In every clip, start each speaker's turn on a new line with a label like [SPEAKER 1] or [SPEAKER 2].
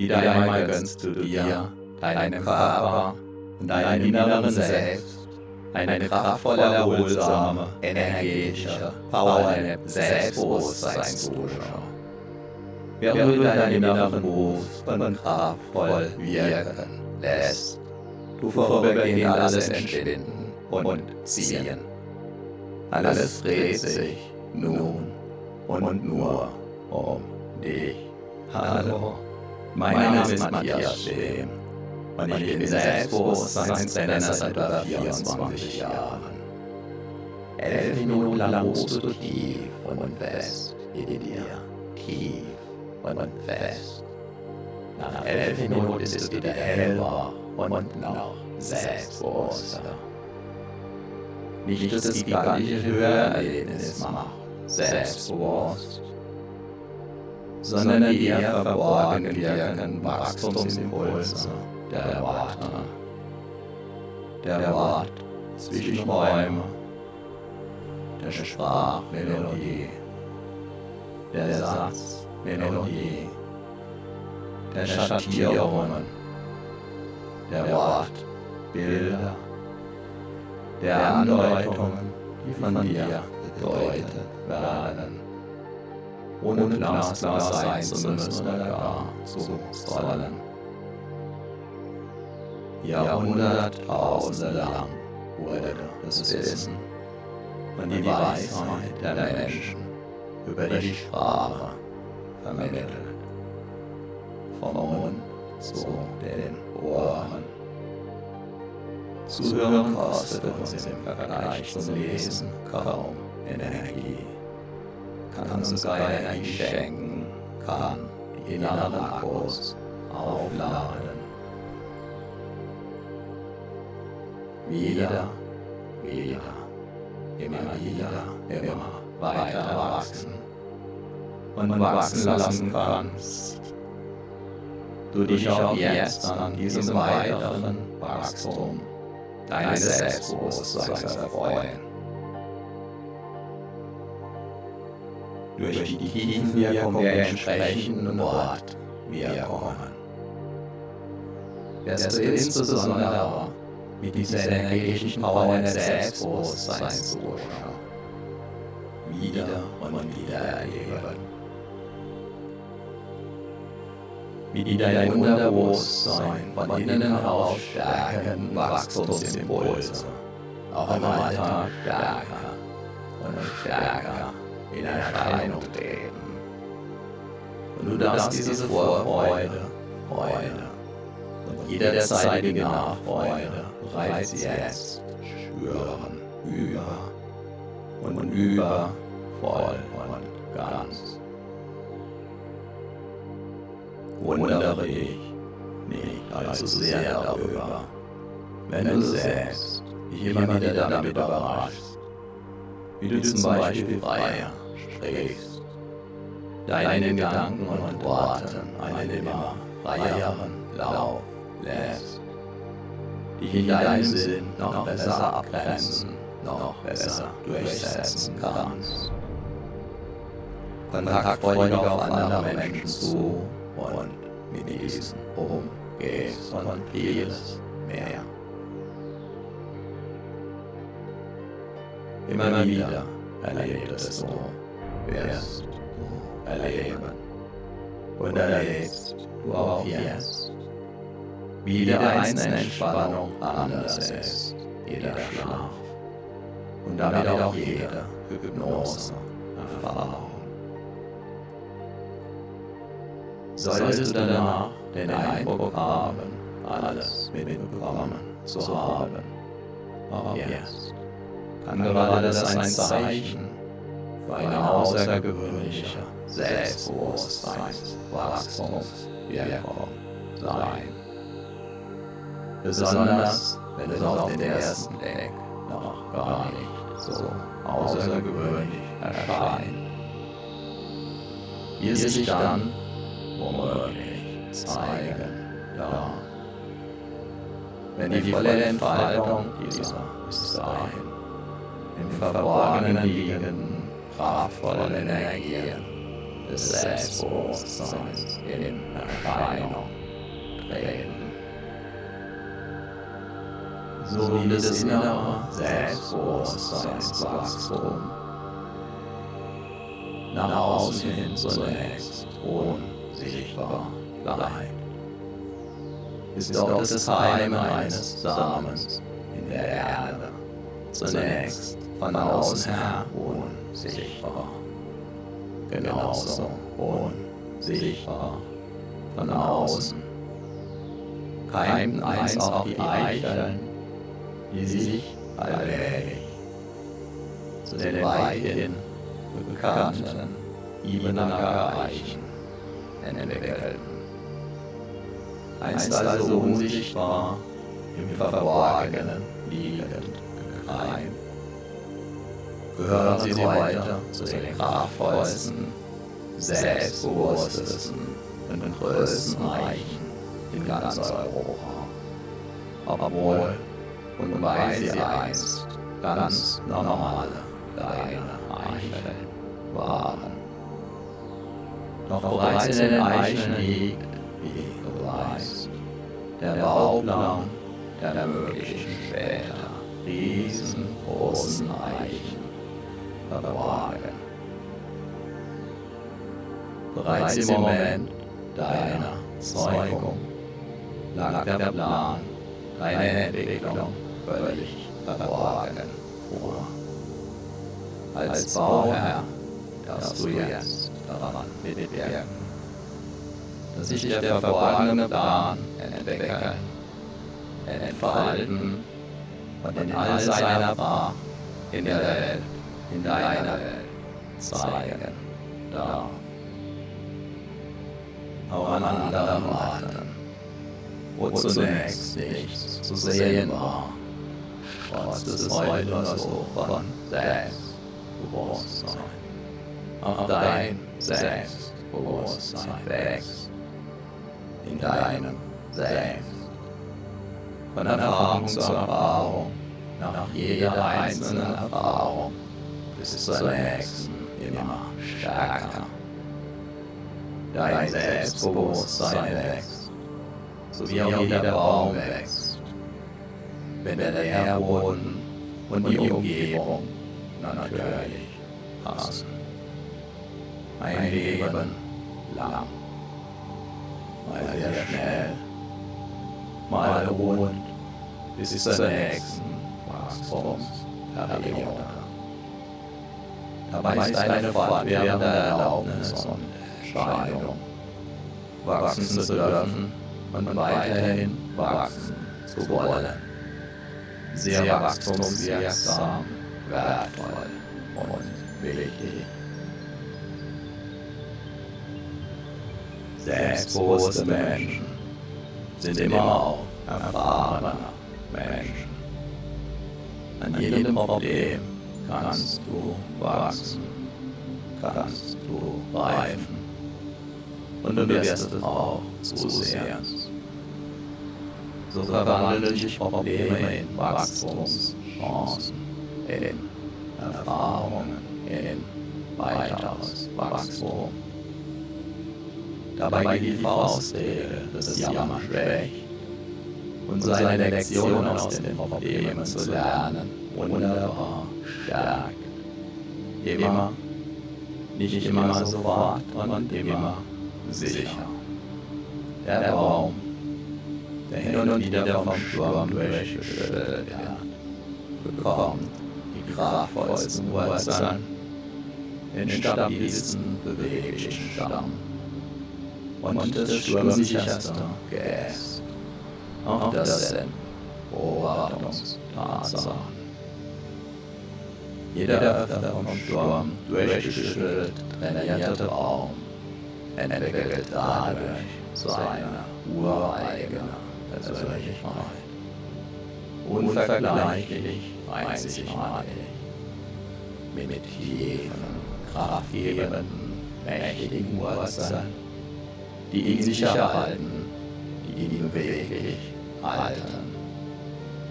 [SPEAKER 1] Wieder einmal gönnst du dir, deinem Körper und deinem inneren Selbst eine kraftvolle, erholsame, energetische, powernde Selbstbewusstseinsdusche. Während du deinen inneren Brust und kraftvoll wirken lässt, du vorübergehend alles entschwinden und ziehen. Alles dreht sich nun und nur um dich. Hallo, mein Name ist Matthias Schehm und ich bin Selbstbewusstseinstrainer seit über 24 Jahren. Elf Minuten lang ruhst du tief und fest in dir, tief und fest. Nach elf Minuten bist du wieder hellwach und noch selbstbewusster. Nicht das gigantische Hörerlebnis macht selbstbewusst, sondern die eher verborgen wirkenden Wachstumsimpulse der Worte, der Wort zwischen Räume, der Sprachmelodie, der Satzmelodie, der Schattierungen, der Wortbilder, der Andeutungen, die von dir bedeutet werden, ohne glasklar sein zu müssen oder gar zu sollen. Jahrhunderttausende lang wurde das Wissen und die Weisheit der Menschen über die Sprache vermittelt. Vom Mund zu den Ohren. Zuhören kostet uns im Vergleich zum Lesen kaum Energie. Kann uns sogar Energie schenken, kann die inneren Akkus aufladen. Wieder, wieder, immer wieder, immer weiter wachsen und wachsen lassen kannst. Du dich auch jetzt an diesem weiteren Wachstum deines Selbstbewusstseins erfreuen. Durch die Tiefenwirkung der entsprechenden Wortwirkungen wirst du insbesondere mit dieser energetischen Power des Selbstbewusstseins. Wieder und wieder erleben. Wie dein Unterbewusstsein von innen heraus stärken Wachstumsimpulse. Auch im Alltag stärker und stärker in Erscheinung treten. Und du darfst diese Vorfreude, Freude und jederzeitige Nachfreude bereits jetzt spüren, über und über, voll und ganz. Wundere dich nicht allzu sehr darüber, wenn du selbst wieder damit überraschst, wie du zum Beispiel freier sprichst, deinen Gedanken und Worten einen immer freieren Lauf lässt, dich in deinem Sinn noch besser abgrenzen, noch besser durchsetzen kannst. Kontaktfreudig auf andere Menschen zu und mit diesen umgehst und vieles mehr. Immer wieder erlebst du, wirst du erleben. Und erlebst du auch jetzt, wie jede einzelne Entspannung anders ist, jeder Schlaf. Und damit auch jede Hypnose-Erfahrung. Solltest du danach den Eindruck haben, alles mitbekommen zu haben, auch jetzt kann gerade das ein Zeichen für eine außergewöhnliche Selbstbewusstseinswachstumswirkung sein. Besonders wenn es auf den ersten Blick noch gar nicht so außergewöhnlich erscheint. Wie es sich dann womöglich zeigen darf. Wenn die volle Entfaltung dieser bis dahin im Verborgenen liegenden kraftvollen Energien des Selbstbewusstseins in Erscheinung treten. So wie das innere Selbstbewusstseinswachstum nach außen hin zunächst unsichtbar bleibt, ist doch das Heim eines Samens in der Erde zunächst von außen her unsichtbar. Genauso unsichtbar von außen keimten einst auch die Eicheln, die sich allmählich zu den weithin bekannten Ibenacker Eichen entwickelten. Einst also unsichtbar im Verborgenen liegend gekreimt, gehören sie weiter zu den kraftvollsten, selbstbewusstesten und größten Eichen in ganz Europa. Obwohl und weil sie einst ganz normale kleine Eicheln waren. Doch bereits in den Eichen liegt, wie du weißt, der Bauplan der möglichen später riesengroßen Eichen verborgen. Bereits im Moment deiner Zeugung lag der Plan deiner Entwicklung völlig verborgen vor. Als Bauherr darfst du jetzt daran mitwirken, dass sich der verborgene Plan entwickeln, entfalten und in all seiner Pracht in der Welt, in deiner Welt zeigen darf. Auch an anderen Orten, wo zunächst nichts zu sehen war, trotz des heute so von Selbstbewusstsein. Auch dein Selbstbewusstsein wächst in deinem Selbst. Von Erfahrung zu Erfahrung, nach jeder einzelnen Erfahrung, bis zur nächsten immer stärker. Dein Selbstbewusstsein wächst, so wie auch jeder Baum wächst, wenn der Nährboden und die Umgebung natürlich passen. Ein Leben lang, mal sehr schnell, mal ruhend, bis zur nächsten Wachstumsperiode. Dabei ist eine fortwährende Erlaubnis und Entscheidung, wachsen zu dürfen und weiterhin wachsen zu wollen. Sehr wachstumswirksam, wertvoll und wichtig. Selbstbewusste Menschen sind immer auch erfahrene Menschen. An jedem Problem kannst du wachsen, kannst du reifen und du wirst es auch zusehends. So verwandeln sich Probleme in Wachstumschancen, in Erfahrungen, in weiteres Wachstum. Dabei geht die Faustregel des Jammer schwächt und seine Lektion aus den Problemen zu lernen wunderbar stärkt. Immer, nicht immer sofort und immer sicher. Der Baum, der hin und wieder vom Sturm durchgeschüttelt wird, bekommt die kraftvollsten Wurzeln, den stabilsten, beweglichen Stamm und das sturmsicherste Geäst. Auch das sind Beobachtungstatsachen. Jeder öfter vom Sturm durchgeschüttelt trainierte Baum entwickelt dadurch seine ureigene Persönlichkeit. Unvergleichlich, einzigartig, mit tiefen, kraftgebenden, mächtigen Wurzeln, die ihn sicher halten, die ihn beweglich halten,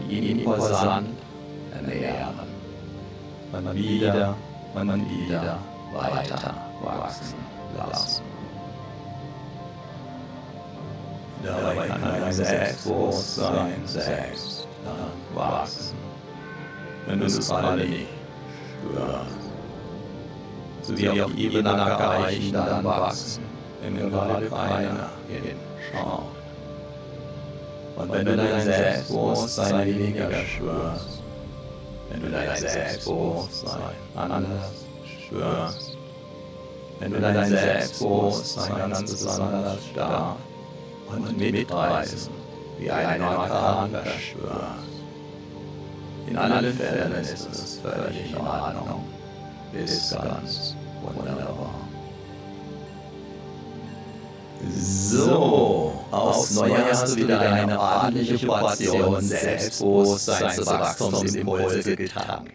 [SPEAKER 1] die ihn imposant ernähren. Man wieder, man wieder weiter wachsen lassen. Dabei kann dein Selbstbewusstsein selbst dann wachsen, wenn du es alle nicht spürst. So wie auch Ebene Eichen dann wachsen, wenn gerade keiner hinschaut. Und wenn du dein Selbstbewusstsein weniger spürst, wenn du dein Selbstbewusstsein anders spürst, wenn du dein Selbstbewusstsein ganz besonders stark und mitreißen, wie ein Orkan verspürst. In allen Fällen ist es völlig in Ordnung, bis ganz wunderbar. So, aufs Neue hast du wieder eine ordentliche Portion Selbstbewusstseinswachstumsimpulse getankt.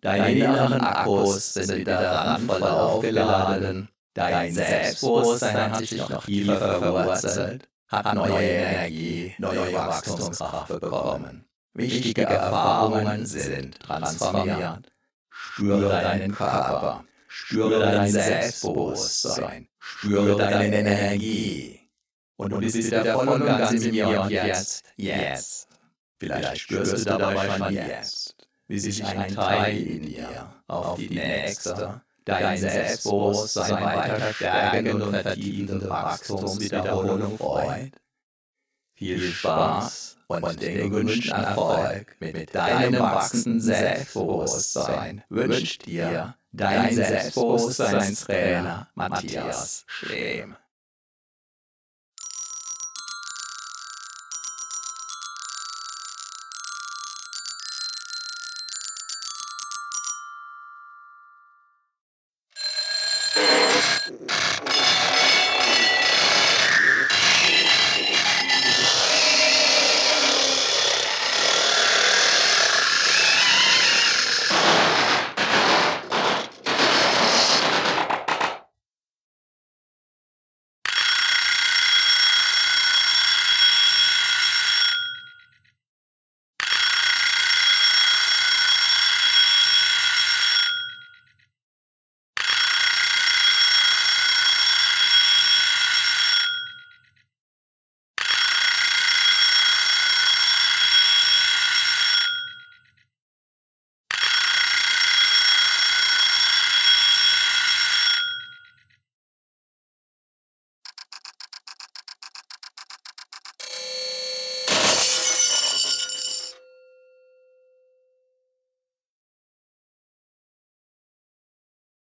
[SPEAKER 1] Deine inneren Akkus sind wieder randvoll aufgeladen, dein Selbstbewusstsein hat sich noch tiefer verwurzelt, hat neue Energie, neue Wachstumskraft bekommen. Wichtige Erfahrungen sind transformiert. Spüre deinen Körper, spüre dein Selbstbewusstsein, spüre deine Energie. Und du bist wieder voll und ganz in mir und jetzt, jetzt. Vielleicht spürst du dabei schon jetzt, wie sich ein Teil in dir auf die nächste, dein Selbstbewusstsein weiter stärkende und vertiefende Wachstumswiederholung freut. Viel Spaß und den gewünschten Erfolg mit deinem wachsenden Selbstbewusstsein wünscht dir dein Selbstbewusstseinstrainer Matthias Schlehm.